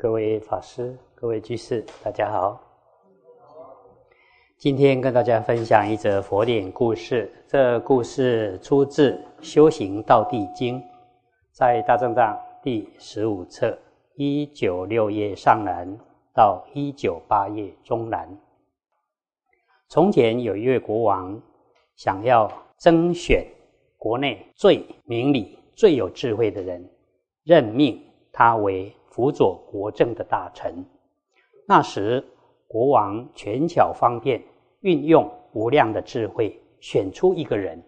各位法师、各位居士，大家好。今天跟大家分享一则佛典故事。这故事出自《修行道地经》，在大正藏第十五册一九六页上栏到一九八页中栏。从前有一位国王，想要征选国内最明理、最有智慧的人，任命他为。辅佐国政的大臣，那时国王权巧方便，运用无量的智慧，选出一个人。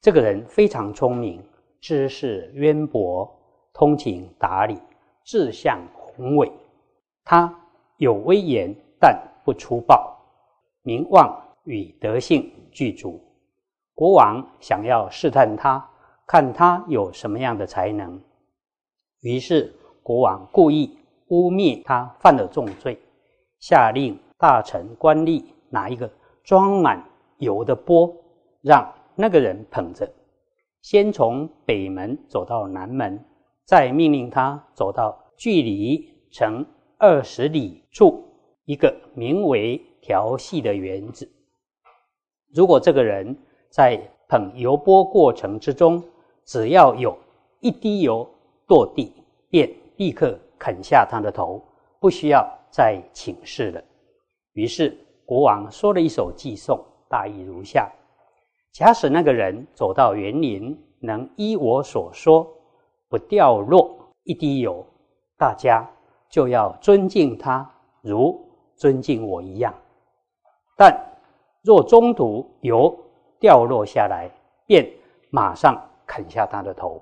这个人非常聪明，知识渊博，通情达理，志向宏伟。他有威严，但不粗暴，名望与德性俱足。国王想要试探他，看他有什么样的才能，于是。国王故意污蔑他犯了重罪，下令大臣官吏拿一个装满油的钵，让那个人捧着，先从北门走到南门，再命令他走到距离城二十里处一个名为调戏的园子。如果这个人在捧油钵过程之中，只要有一滴油落地，便。立刻啃下他的头，不需要再请示了。于是国王说了一首寄送，大意如下：假使那个人走到园林，能依我所说，不掉落一滴油，大家就要尊敬他，如尊敬我一样。但若中途油掉落下来，便马上啃下他的头。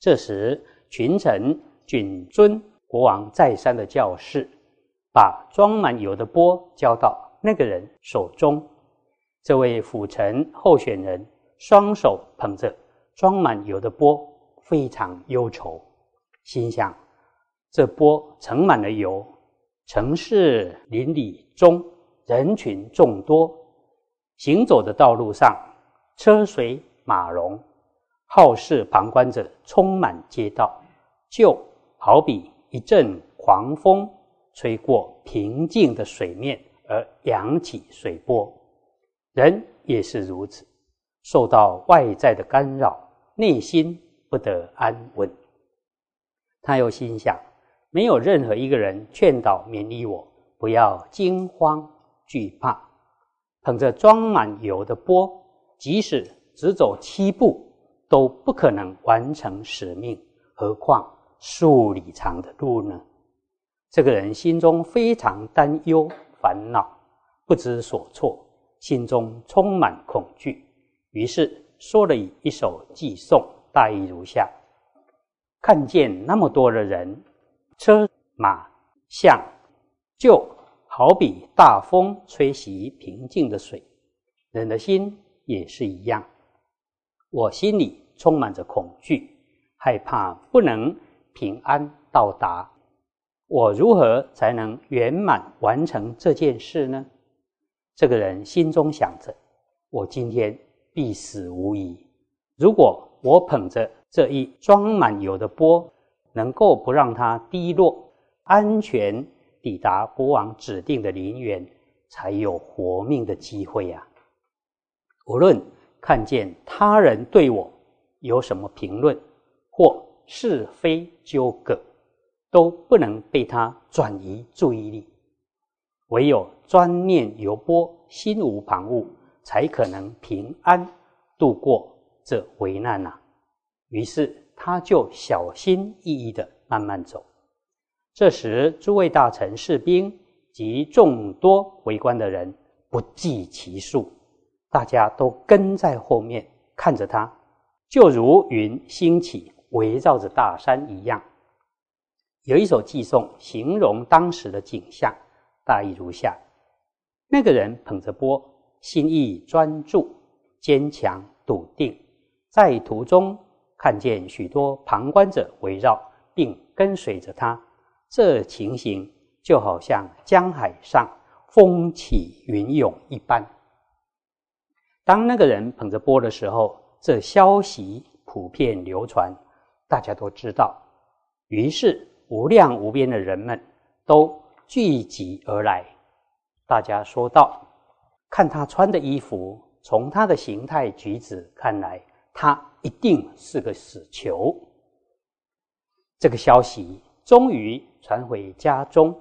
这时群臣。谨遵国王再三的教示，把装满油的钵交到那个人手中。这位辅臣候选人双手捧着装满油的钵，非常忧愁，心想：这钵盛满了油，城市邻里中人群众多，行走的道路上车水马龙，好事旁观者充满街道，就。好比一阵狂风吹过平静的水面而扬起水波，人也是如此，受到外在的干扰，内心不得安稳。他又心想：没有任何一个人劝导勉励我，不要惊慌惧怕。捧着装满油的钵，即使只走七步，都不可能完成使命，何况？数里长的路呢？这个人心中非常担忧、烦恼，不知所措，心中充满恐惧。于是说了一首寄颂，大意如下：看见那么多的人、车马象，就好比大风吹袭平静的水，人的心也是一样。我心里充满着恐惧，害怕不能。平安到达，我如何才能圆满完成这件事呢？这个人心中想着：我今天必死无疑。如果我捧着这一装满油的钵，能够不让它滴落，安全抵达国王指定的陵园，才有活命的机会呀！无论看见他人对我有什么评论，或。是非纠葛都不能被他转移注意力，唯有专念油钵，心无旁骛，才可能平安度过这危难呐。于是他就小心翼翼的慢慢走。这时，诸位大臣、士兵及众多围观的人不计其数，大家都跟在后面看着他，就如云兴起。围绕着大山一样，有一首寄颂形容当时的景象，大意如下：那个人捧着钵，心意专注、坚强、笃定，在途中看见许多旁观者围绕并跟随着他，这情形就好像江海上风起云涌一般。当那个人捧着钵的时候，这消息普遍流传。大家都知道，于是无量无边的人们都聚集而来。大家说道：“看他穿的衣服，从他的形态举止看来，他一定是个死囚。”这个消息终于传回家中，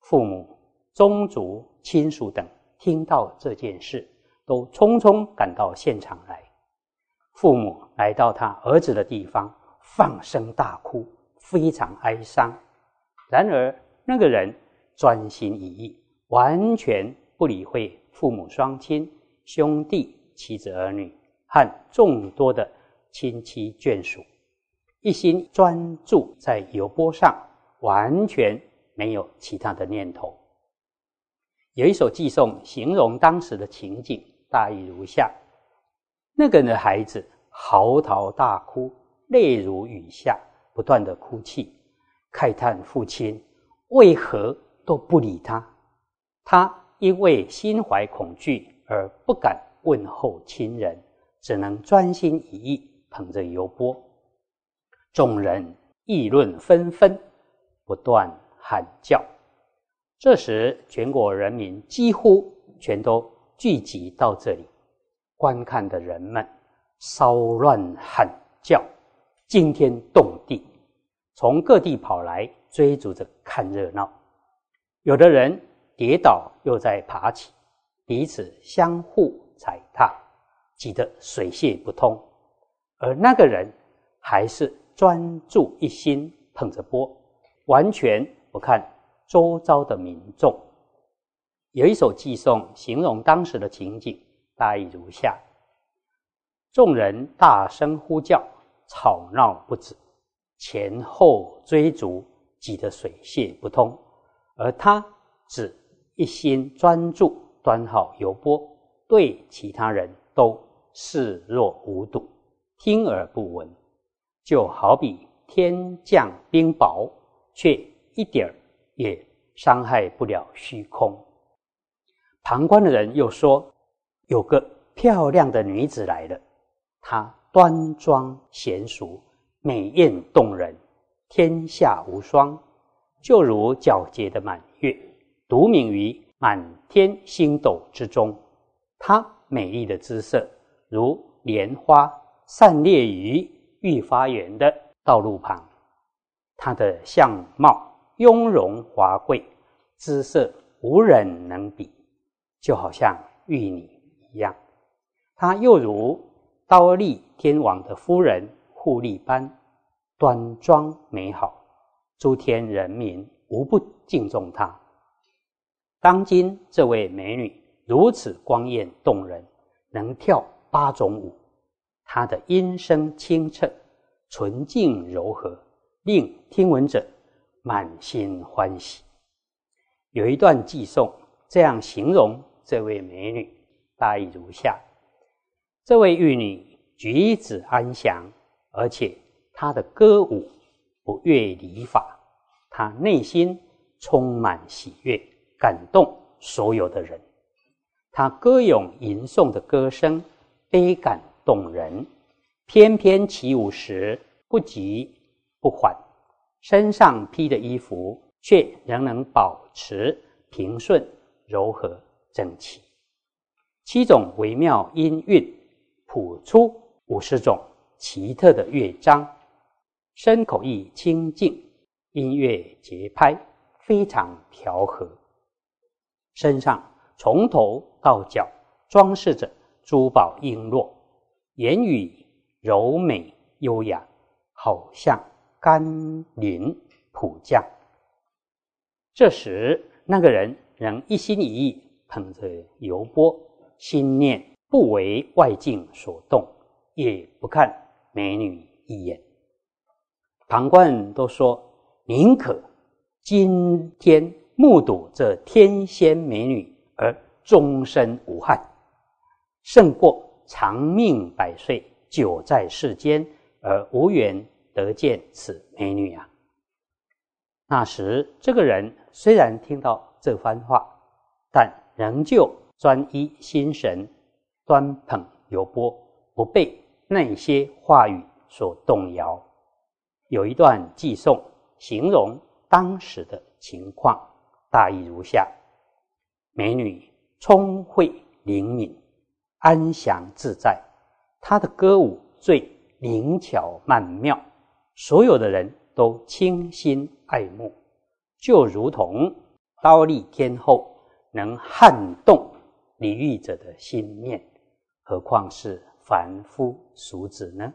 父母、宗族、亲属等听到这件事，都匆匆赶到现场来。父母来到他儿子的地方，放声大哭，非常哀伤。然而那个人专心一意，完全不理会父母双亲、兄弟、妻子儿女和众多的亲戚眷属。一心专注在油钵上，完全没有其他的念头。有一首寄颂形容当时的情景，大意如下：那个人的孩子嚎啕大哭，泪如雨下，不断的哭泣，慨叹父亲为何都不理他。他因为心怀恐惧而不敢问候亲人，只能专心一意捧着油钵。众人议论纷纷，不断喊叫。这时，全国人民几乎全都聚集到这里，观看的人们骚乱喊叫，惊天动地，从各地跑来追逐着看热闹。有的人跌倒又在爬起，彼此相互踩踏，挤得水泄不通。而那个人还是。专注一心捧着钵，完全不看周遭的民众。有一首寄送形容当时的情景，大意如下：众人大声呼叫，吵闹不止，前后追逐，挤得水泄不通。而他只一心专注端好油钵，对其他人都视若无睹，听而不闻。就好比天降冰雹，却一点儿也伤害不了虚空。旁观的人又说：“有个漂亮的女子来了，她端庄娴熟，美艳动人，天下无双，就如皎洁的满月，独明于满天星斗之中。她美丽的姿色，如莲花散列于。”御花园的道路旁，她的相貌雍容华贵，姿色无人能比，就好像玉女一样。她又如高丽天王的夫人护利般端庄美好，诸天人民无不敬重她。当今这位美女如此光艳动人，能跳八种舞。她的音声清澈、纯净柔和，令听闻者满心欢喜。有一段寄颂这样形容这位美女，大意如下：这位玉女举止安详，而且她的歌舞不越礼法，她内心充满喜悦，感动所有的人。她歌咏吟诵的歌声，悲感。动人，翩翩起舞时不急不缓，身上披的衣服却仍能保持平顺、柔和、整齐。七种微妙音韵谱出五十种奇特的乐章，声口意清净，音乐节拍非常调和。身上从头到脚装饰着珠宝璎珞。言语柔美优雅，好像甘霖普降。这时，那个人仍一心一意捧着油钵，心念不为外境所动，也不看美女一眼。旁观人都说：“宁可今天目睹这天仙美女而终身无憾，胜过。”长命百岁，久在世间而无缘得见此美女啊！那时，这个人虽然听到这番话，但仍旧专一心神，端捧油钵，不被那些话语所动摇。有一段寄颂形容当时的情况，大意如下：美女聪慧灵敏，安详自在，她的歌舞最灵巧曼妙，所有的人都倾心爱慕，就如同刀立天后，能撼动礼遇者的心念，何况是凡夫俗子呢？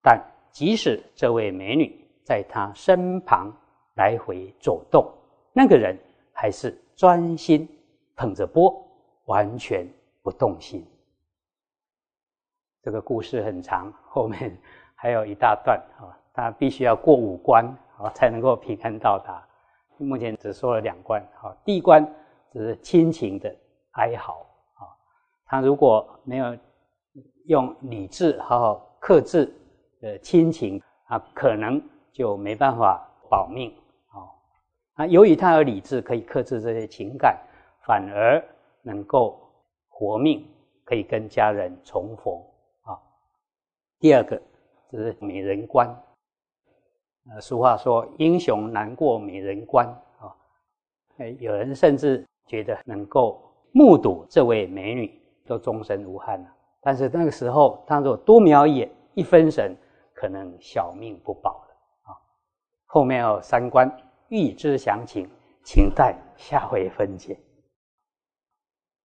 但即使这位美女在他身旁来回走动，那个人还是专心捧着钵，完全不动心。这个故事很长，后面还有一大段啊，他必须要过五关啊，才能够平安到达。目前只说了两关啊，第一关只是亲情的哀嚎，他如果没有用理智好好克制。的亲情啊，可能就没办法保命啊。啊，由于他有理智，可以克制这些情感，反而能够活命，可以跟家人重逢啊。第二个就是美人关。呃，俗话说“英雄难过美人关”啊。哎，有人甚至觉得能够目睹这位美女都终身无憾了。但是那个时候，他说多瞄一眼，一分神。可能小命不保了啊！后面有三关，欲知详情，请待下回分解。